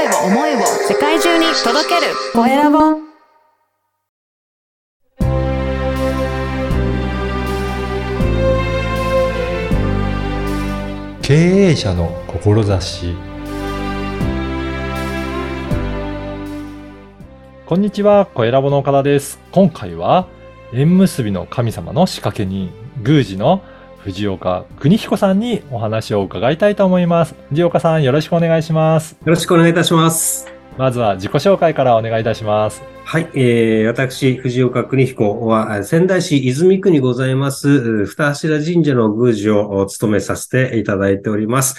声を思いを世界中に届ける。コエラボ。経営者の志。こんにちは、小ラボの岡田です。今回は、縁結びの神様の仕掛け人、宮司の藤岡邦彦さんにお話を伺いたいと思います。藤岡さん、よろしくお願いします。よろしくお願いいたします。まずは自己紹介からお願いいたします。はい、えー、私、藤岡邦彦は、仙台市泉区にございます、う二柱神社の宮司を務めさせていただいております。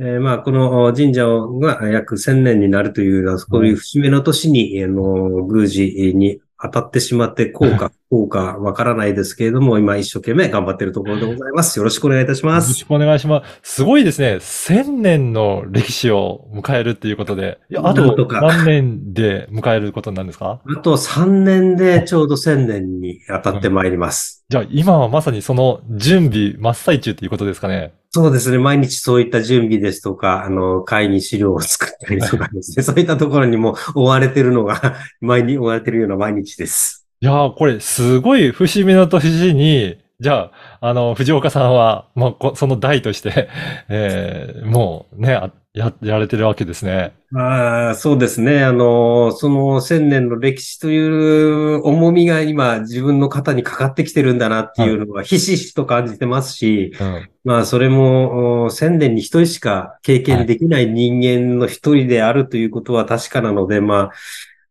えーまあ、この神社が約1000年になるというそういう節目の年に、あの、宮司に当たってしまって、効果、効果わからないですけれども、今一生懸命頑張っているところでございます。よろしくお願いいたします。よろしくお願いします。すごいですね。1000年の歴史を迎えるっていうことで。いや、あと何年で迎えることなんですか？あと3年でちょうど1000年に当たってまいります。じゃあ今はまさにその準備真っ最中っていうことですかね。そうですね。毎日そういった準備ですとか、あの、会に資料を作ったりとかですね。そういったところにも追われてるのが、毎日追われてるような毎日です。いやー、これすごい節目の年に、じゃあ、あの、藤岡さんは、もうこ、その代として、えー、もうね、あや、やられてるわけですね。ああ、そうですね。あの、その千年の歴史という重みが今自分の肩にかかってきてるんだなっていうのはひしひしと感じてますし、うん。まあそれもお千年に一人しか経験できない人間の一人であるということは確かなので、まあ、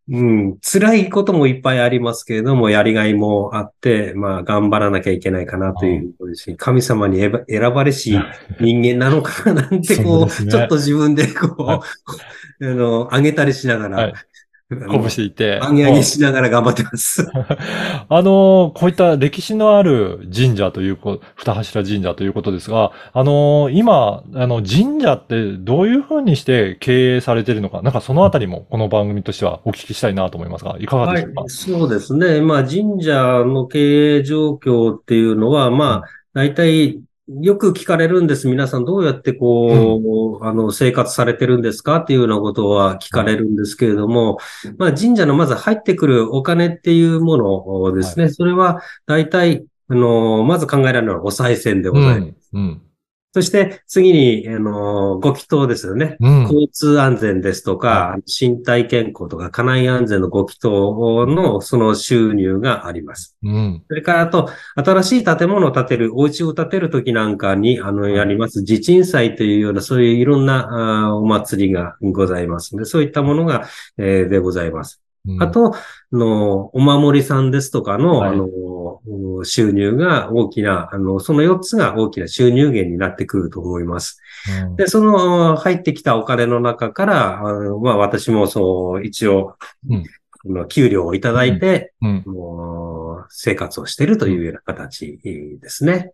うん、辛いこともいっぱいありますけれども、やりがいもあって、まあ頑張らなきゃいけないかなということですし、神様に選ば選ばれし 人間なのかななんてこう、ですね。ちょっと自分でこう、はい。あの、上げたりしながら、鼓舞していて。上げ上げしながら頑張ってます。あのーこういった歴史のある神社というこ、二柱神社ということですが、あのー今、あの、神社ってどういうふうにして経営されているのか、なんかそのあたりもこの番組としてはお聞きしたいなと思いますが、いかがはいでしょうか、、そうですね。まあ、神社の経営状況っていうのは、まあ、大体、よく聞かれるんです。皆さんどうやってこう、あの、生活されてるんですかっていうようなことは聞かれるんですけれども、まあ、神社のまず入ってくるお金っていうものですね。それは大体、あの、まず考えられるのはお賽銭でございます。うん。うん。そして次に、あの、ご祈祷ですよね。うん。交通安全ですとか、身体健康とか家内安全のご祈祷のその収入があります。うん。それからあと、新しい建物を建てる、お家を建てるときなんかに、あの、やります、地鎮祭というような、そういういろんなあーお祭りがございますので、そういったものが、えーでございます。うんあ、と、あの、お守りさんですとかの、はいあの、うん収入が大きな、あの、その4つが大きな収入源になってくると思います。うんで、その入ってきたお金の中から、あのまあ私もそう、一応、うん給料をいただいて、うん。もう生活をしているというような形ですね。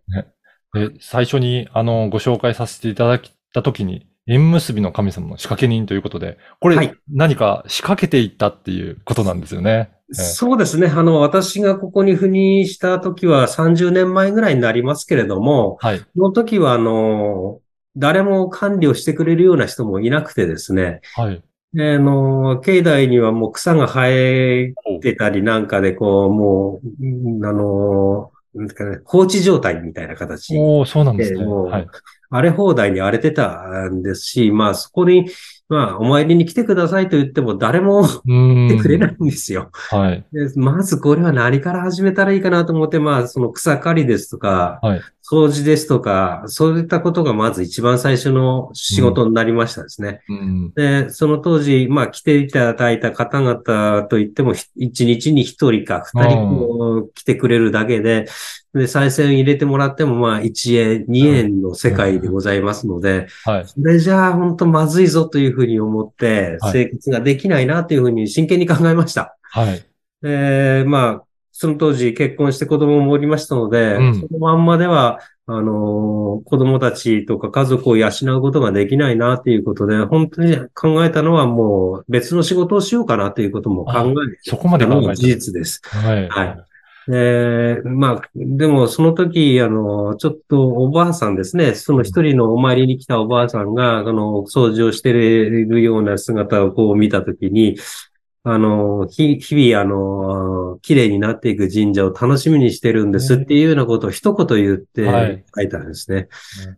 で、最初に、あの、ご紹介させていただいたときに、縁結びの神様の仕掛け人ということで、これ、はい何か仕掛けていったっていうことなんですよね。ええそうですね。あの、私がここに赴任した時は30年前ぐらいになりますけれども、はい。その時は、あの、誰も管理をしてくれるような人もいなくてですね、はい。であの、境内にはもう草が生えてたりなんかで、こう、もう、うんあの、なんかね放置状態みたいな形。おー、そうなんですね。はい。荒れ放題に荒れてたんですし、まあそこに、まあお参りに来てくださいと言っても誰も来。てくれないんですよ。はい。でまずこれは何から始めたらいいかなと思って、まあその草刈りですとか、はい。掃除ですとか、そういったことがまず一番最初の仕事になりましたですね。うん。で、その当時、まあ来ていただいた方々といっても、ひ一日に一人か二人来てくれるだけで、で、再生入れてもらっても、まあ1円、2円の世界でございますので、はい。それじゃあ本当まずいぞというふうに思って、はい生活ができないなというふうに真剣に考えました。はい。で、まあ、その当時結婚して子供もおりましたので、うんそのまんまでは、あのー子供たちとか家族を養うことができないなということで、本当に考えたのはもう別の仕事をしようかなということも考えそこまでのが事実です。はい。はいえー、まあ、でもその時、あの、ちょっとおばあさんですね、その一人のお参りに来たおばあさんが、あの、掃除をしているような姿をこう見た時に、あの、日日々、あの、綺麗になっていく神社を楽しみにしてるんですっていうようなことを一言言って書いたんですね。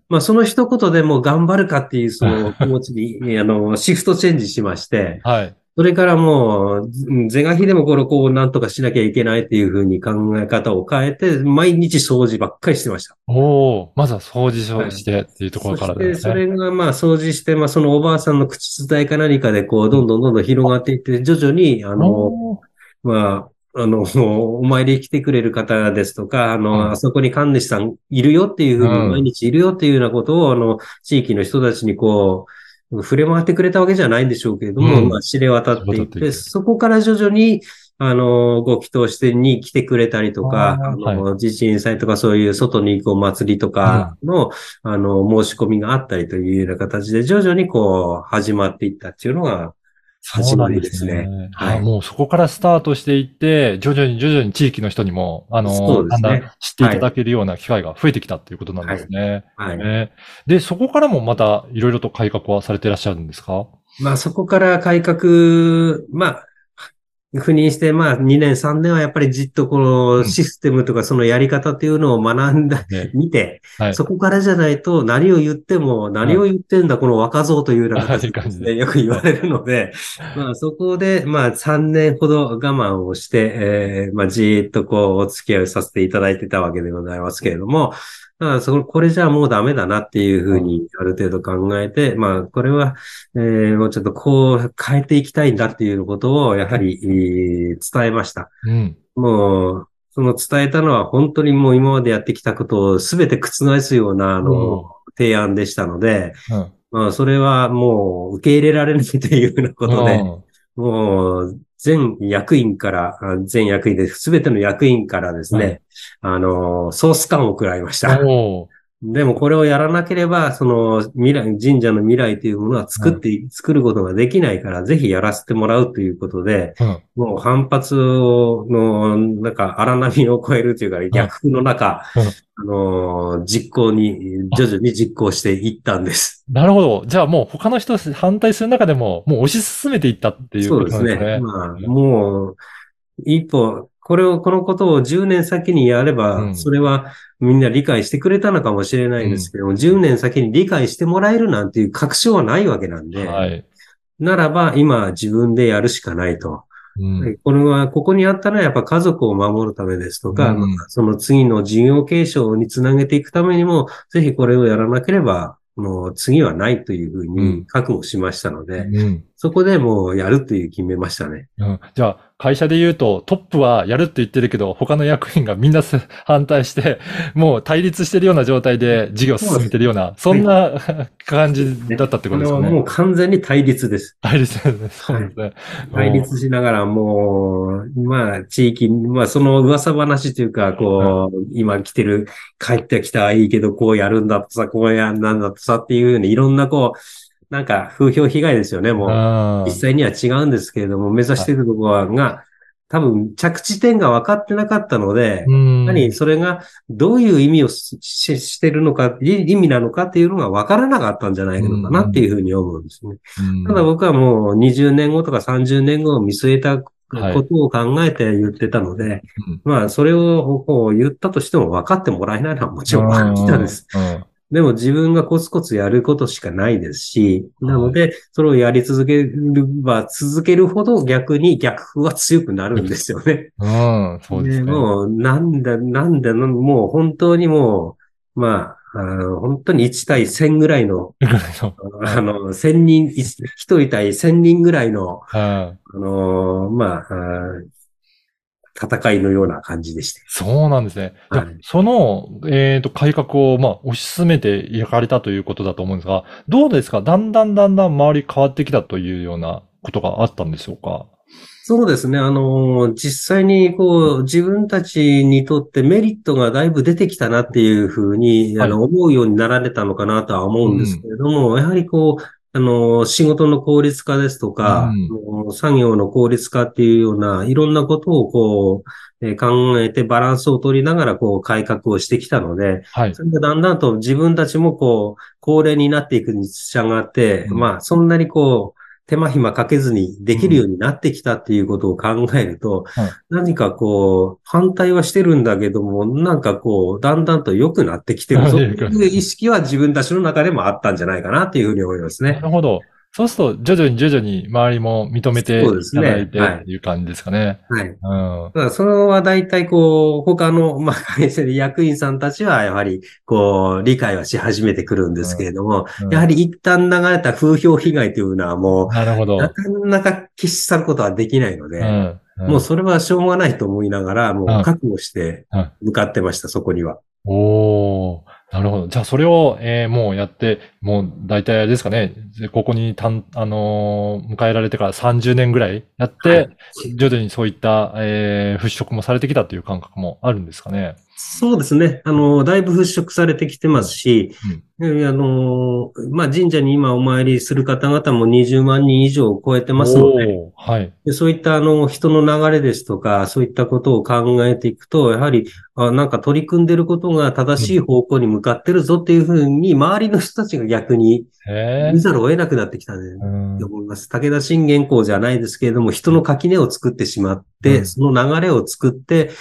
まあ、その一言でも頑張るかっていうその気持ちに、あの、シフトチェンジしまして、はい。それからもう、うん是が非でもこれこうなんとかしなきゃいけないっていうふうに考え方を変えて、毎日掃除ばっかりしてました。おおまずは掃除をしてっていうところからですね。それがまあ掃除して、まあそのおばあさんの口伝えか何かでこう、どんどんどんどん広がっていって、徐々に、あの、まあ、あの、お参り来てくれる方ですとか、あの、うんあそこに神主さんいるよっていうふうに、うん毎日いるよっていうようなことを、あの、地域の人たちにこう、触れ回ってくれたわけじゃないんでしょうけれども、うん。まあ、知れ渡っていって、そこから徐々に、あの、ご祈祷してに来てくれたりとか、あの、地震祭とかそういう外に行くお祭りとかの、あの、申し込みがあったりというような形で、徐々にこう、始まっていったっていうのが、始まりですね。はいあもうそこからスタートしていって、徐々に徐々に地域の人にも、あの、ねだんだん知っていただけるような機会が増えてきたっていうことなんですね。はい。ねで、そこからもまたいろいろと改革はされていらっしゃるんですか？まあそこから改革、まあ、赴任して、まあ2年3年はやっぱりじっとこうん。のシステムとかそのやり方っていうのを学んだ、ね。見て、はい。そこからじゃないと何を言っても何を言ってんだこの若造というような感じで。よく言われるので、まあそこでまあ3年ほど我慢をして、えーまあじーっとこうお付き合いをさせていただいてたわけでございますけれども、ただそこ、これじゃあもうダメだなっていうふうにある程度考えて、まあこれは、えーもうちょっとこう変えていきたいんだっていうことをやはり、えー伝えました。うん。もう、その伝えたのは本当にもう今までやってきたことを全て覆すような、あうんの、提案でしたので、うん。まあそれはもう受け入れられないというようなことで、もう、全役員から、あ全役員で、すべての役員からですね、あの、ソース感を食らいました。でもこれをやらなければ、その未来、神社の未来というものは作って、作ることができないから、ぜひやらせてもらうということで、うん。もう反発をの、なんか荒波を超えるというか、逆風の中、うんあの、実行に、徐々に実行していったんです。なるほど。じゃあもう他の人反対する中でも、もう推し進めていったっていうそうですことなんですね。ね。まあ、もう、一歩、これを、このことを10年先にやれば、うんそれはみんな理解してくれたのかもしれないんですけども、10年先に理解してもらえるなんていう確証はないわけなんで、はい。ならば今自分でやるしかないと。うん。これは、ここにあったのはやっぱ家族を守るためですとか、うんまあその次の事業継承につなげていくためにも、ぜひこれをやらなければ、もう次はないというふううんに覚悟しましたので、うん。そこでもうやるという決めましたね。うんじゃあ、会社で言うと、トップはやるって言ってるけど、他の役員がみんなす 反対して、もう対立してるような状態で事業を進めてるような、そんな感じだったってことですかね。もう完全に対立です。対立ですね。そうですね。対立しながらもう、まあ、地域、まあ、その噂話というか、こう、今来てる、帰ってきたはいいけど、こうやるんだとさ、こうやんなんだとさっていうように、いろんなこう、なんか風評被害ですよね、もう。実際には違うんですけれども、目指しているところが、多分着地点が分かってなかったので、うん。何、それがどういう意味をしてるのか、い意味なのかっていうのが分からなかったんじゃないのかなっていうふうに思うんですね。うん。ただ僕はもう20年後とか30年後を見据えたことを考えて言ってたので、うん。まあそれをこう言ったとしても分かってもらえないのはもちろん分かってたんです。うんでも自分がコツコツやることしかないですし、なので、それをやり続ければ続けるほど逆に逆風は強くなるんですよね。うん、そうですね。もう、なんだ、なんだ、もう本当にもう、まあ、あの本当に1対1000ぐらいの、あの、1000人、1人対1000人ぐらいの、うんあの、まあ、あ戦いのような感じでして。そうなんですね。はいその、えっ、と、改革を、まあ、推し進めていかれたということだと思うんですが、どうですか？だんだんだんだん周り変わってきたというようなことがあったんでしょうか？そうですね。あの、実際にこう、自分たちにとってメリットがだいぶ出てきたなっていうふうに、はいあの、思うようになられたのかなとは思うんですけれども、やはりこう、あの、仕事の効率化ですとか、うん作業の効率化っていうような、いろんなことをこう、えー考えてバランスを取りながら、こう、改革をしてきたので、はい。それでだんだんと自分たちもこう、高齢になっていくに従って、うんまあ、そんなにこう、手間暇かけずにできるようになってきたっていうことを考えると、はい何かこう、反対はしてるんだけども、なんかこう、だんだんと良くなってきてるぞっていう意識は自分たちの中でもあったんじゃないかなっていうふうに思いますね。なるほど。そうすると、徐々に徐々に周りも認めていそうですねただいてはいっていう感じですかね。はい。うん。だからそれは大体こう、他の、まあ、会社で役員さんたちはやはり、こう、理解はし始めてくるんですけれども、うんやはり一旦流れた風評被害というのはもなるほど。う、なかなか消し去ることはできないので、うん。もうそれはしょうがないと思いながら、もうんう覚悟してうん向かってました、そこには。おー、なるほど。じゃあ、それを、えーもうやって、もう大体あれですかね、ここにたん、あのー迎えられてから30年ぐらいやって、はい徐々にそういった、えー払拭もされてきたという感覚もあるんですかね。そうですね。あの、だいぶ払拭されてきてますし、えあの、まあ、神社に今お参りする方々も20万人以上を超えてますので、はい。でそういったあの人の流れですとか、そういったことを考えていくと、やはり、あなんか取り組んでることが正しい方向に向かってるぞっていうふうに、周りの人たちが逆にへ見ざるを得なくなってきたね。と思います。武田信玄公じゃないですけれども、人の垣根を作ってしまって、うんその流れを作って、うん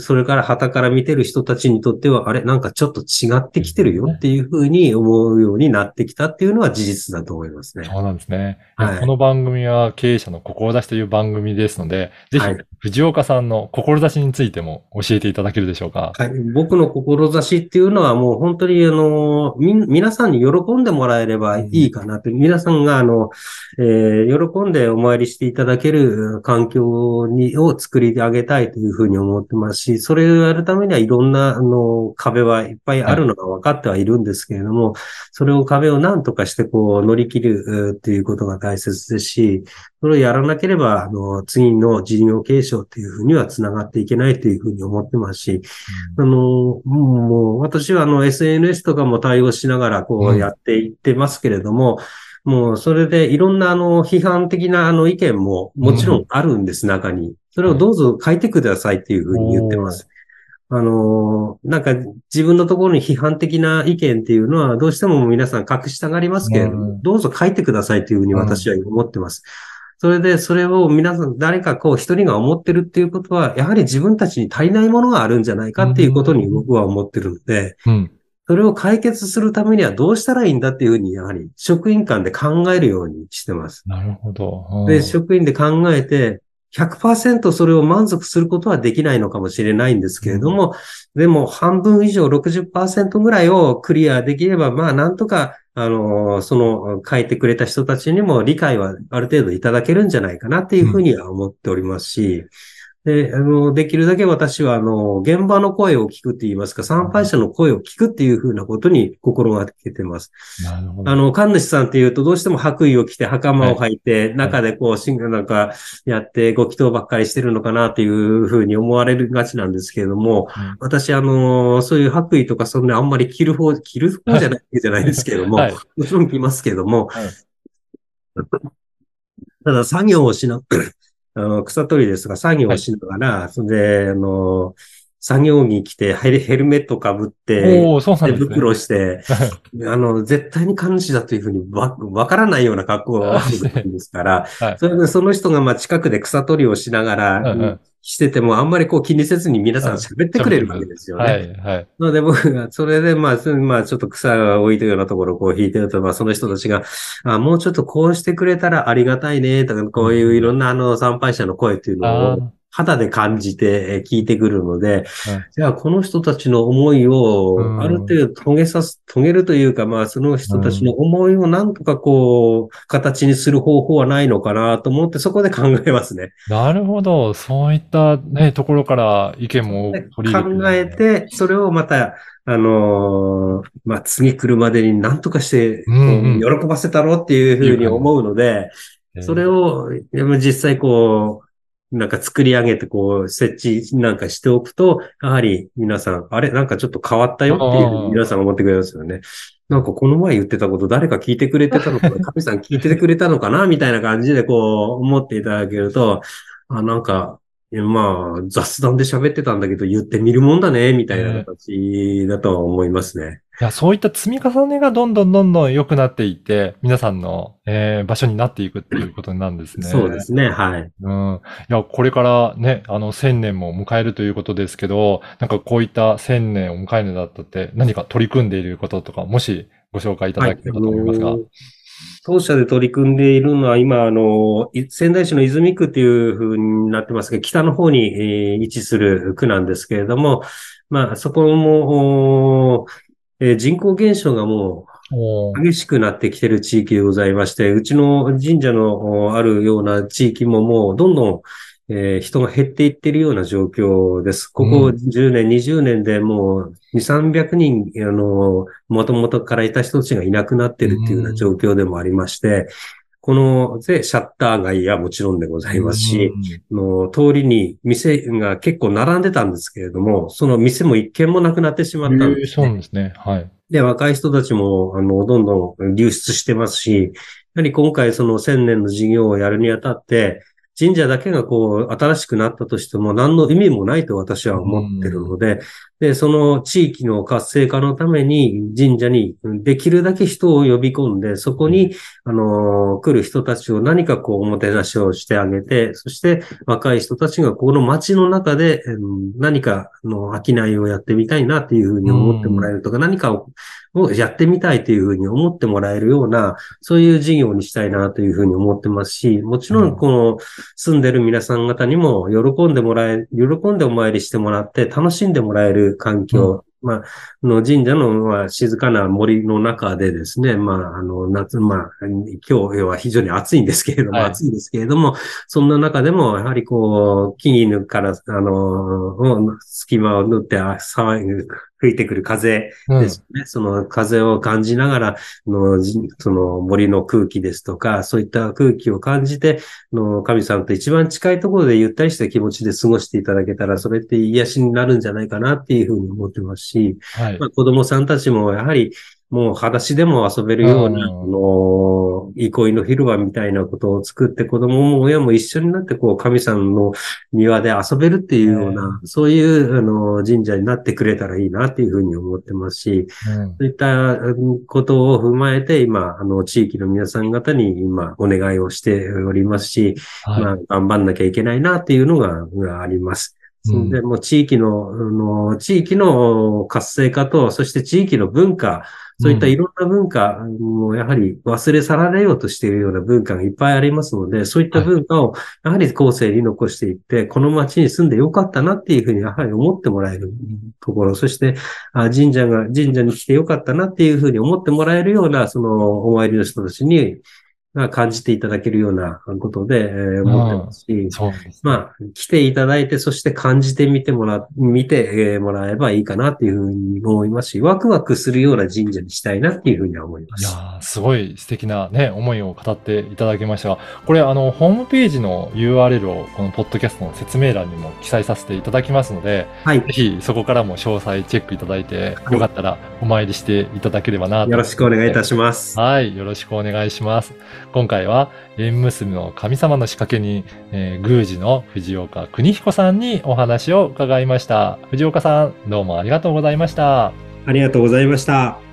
それから旗から見てる人たちにとっては、あれ、なんかちょっと違ってきてるよっていうふうに思うようになってきたっていうのは事実だと思いますね。そうなんですね。はいこの番組は経営者の志という番組ですので、ぜひはい、藤岡さんの志についても教えていただけるでしょうか？はい。僕の志っていうのはもう本当にあの、み、皆さんに喜んでもらえればいいかなって、皆さんがあの、えー喜んでお参りしていただける環境に、を作り上げたいというふうに思ってますし、それをやるためにはいろんなあの、壁はいっぱいあるのが分かってはいるんですけれども、それを壁を何とかしてこう乗り切るうっていうことが大切ですし、それをやらなければ、あの、次の事業継承っていうふうには繋がっていけないというふうに思ってますし、あの、もう、私はあの、SNS とかも対応しながら、こうん。うやっていってますけれども、もう、それでいろんな、あの、批判的な、あの、意見ももちろん。あるんです、中に。それをどうぞ書いてくださいっていうふうに言ってます。あの、なんか、自分のところに批判的な意見っていうのは、どうしても皆さん隠したがりますけれどうんも、どうぞ書いてくださいというふうに私は思ってます。それで、それを皆さん、誰かこう一人が思ってるっていうことは、やはり自分たちに足りないものがあるんじゃないかっていうことに僕は思ってるので、うん。それを解決するためにはどうしたらいいんだっていうふうに、やはり職員間で考えるようにしてます。なるほど。うんで、職員で考えて、100%それを満足することはできないのかもしれないんですけれども、でも半分以上60%ぐらいをクリアできれば、まあなんとか、あの、その書いてくれた人たちにも理解はある程度いただけるんじゃないかなっていうふうには思っておりますし、で、あの、できるだけ私は、あの、現場の声を聞くって言いますか、参拝者の声を聞くっていうふうなことに心がけてます。なるほど。あの、神主さんっていうと、どうしても白衣を着て、袴を履いて、中でこう、シングなんかやって、ご祈祷ばっかりしてるのかなっていうふうに思われるがちなんですけれども、うん私、あの、そういう白衣とか、そんなあんまり着る方、着る方じゃないじゃないですけれども、はい。もちろん着ますけども、はいただ作業をしな、あの、草取りですが、作業をしながら、それで、あの、作業着着て、ヘルヘルメットかぶって、おおそうなん手ですね。袋して、あの、絶対に神主だというふうにわ、わからないような格好をしてるんですから、はい。それでその人がまあ近くで草取りをしながら、うんうんしててもあんまりこう気にせずに皆さん喋ってくれるわけですよね。はい、はい。なので僕が、それでまあ、すまあちょっと草が置いてるようなところをこう引いてると、まあその人たちが、あもうちょっとこうしてくれたらありがたいね、とか、こういういろんなあの参拝者の声っていうのあを肌で感じてえー聞いてくるので、うんじゃあこの人たちの思いをうんある程度遂げさす、遂げるというか、まあその人たちの思いをなんとかこう、形にする方法はないのかなと思ってそこで考えますね。なるほど。そういったね、ところから意見もで取り入考えれて。て、それをまた、あのーまあ、次来るまでに何とかして、喜ばせたろうっていうふうに思うので、それを、実際こう、なんか作り上げてこう設置なんかしておくと、やはり皆さん、あれなんかちょっと変わったよっていうう皆さん思ってくれますよね。なんかこの前言ってたこと誰か聞いてくれてたのかな、神さん聞いてくれたのかな？みたいな感じでこう思っていただけると、あ、なんか、まあ雑談で喋ってたんだけど言ってみるもんだね、みたいな形だとは思いますね。いや、そういった積み重ねがどんどんどんどん良くなっていって、皆さんの、えー場所になっていくっていうことになるんですね。そうですね、はい。うん。いや、これからね、あの、千年も迎えるということですけど、なんかこういった千年を迎えるにだったって、何か取り組んでいることとか、もしご紹介いただければと思いますが。はいあの当社で取り組んでいるのは、今、あの、い仙台市の泉区っていう風になってますが、北の方に、えー位置する区なんですけれども、まあ、そこも、えー人口減少がもう激しくなってきている地域でございまして、うちの神社のおあるような地域ももうどんどん、えー人が減っていっているような状況です。ここうん。10年、20年でもう2、300人、あの、もともとからいた人たちがいなくなっているっていうような状況でもありまして、この、で、シャッター街はもちろんでございますし、の通りに店が結構並んでたんですけれども、その店も一軒もなくなってしまうん、ったんですね、なんですね。はい。で、若い人たちも、あの、どんどん流出してますし、やはり今回その千年の事業をやるにあたって、神社だけがこう、新しくなったとしても何の意味もないと私は思ってるので、で、その地域の活性化のために神社にできるだけ人を呼び込んで、そこに、あの、来る人たちを何かこう、おもてなしをしてあげて、そして若い人たちがこの街の中でうん何かの商いをやってみたいなっていうふうに思ってもらえるとか、何かををやってみたいというふうに思ってもらえるような、そういう事業にしたいなというふうに思ってますし、もちろん。この住んでる皆さん方にも喜んでもらえ、喜んでお参りしてもらって楽しんでもらえる環境、まあ、の神社の、まあ、静かな森の中でですね、まあ、あの、夏、まあ、今日は非常に暑いんですけれども、はい。暑いんですけれども、そんな中でも、やはりこう、木々から、あの、隙間を縫って、あ騒い吹いてくる風うんですね。その風を感じながら、あのじその森の空気ですとか、そういった空気を感じて、あの神さんと一番近いところでゆったりした気持ちで過ごしていただけたら、それって癒しになるんじゃないかなっていうふうに思ってますし、はいま。あ、子供さんたちもやはり、もう裸足でも遊べるような、うん。あの、憩いの広場みたいなことを作って、子供も親も一緒になって、こう、神さんの庭で遊べるっていうような、そういう、あの、神社になってくれたらいいなっていうふうに思ってますし、うん。そういったうんことを踏まえて、今、あの、地域の皆さん方に今、お願いをしておりますし、はい。まあ、頑張んなきゃいけないなっていうのががあります。で、もう地域の、あの、地域の活性化と、そして地域の文化、そういったいろんな文化もやはり忘れ去られようとしているような文化がいっぱいありますので、そういった文化をやはり後世に残していって、この町に住んでよかったなっていうふうにやはり思ってもらえるところ、そしてあ神社が、神社に来てよかったなっていうふうに思ってもらえるような、そのお参りの人たちに、が感じていただけるようなことで、えー思ってますし、そうです。まあ、来ていただいて、そして感じてみてもら、見てえーもらえばいいかなっていうふうに思いますし、ワクワクするような神社にしたいなっていうふうには思います。いやーすごい素敵なね、思いを語っていただきましたが、これ、あの、ホームページの URL を、このポッドキャストの説明欄にも記載させていただきますので、はい。ぜひそこからも詳細チェックいただいて、よかったらお参りしていただければなと。よろしくお願いいたします。はい、よろしくお願いします。今回は、縁結びの神様の仕掛けに、えー宮司の藤岡邦彦さんにお話を伺いました。藤岡さん、どうもありがとうございました。ありがとうございました。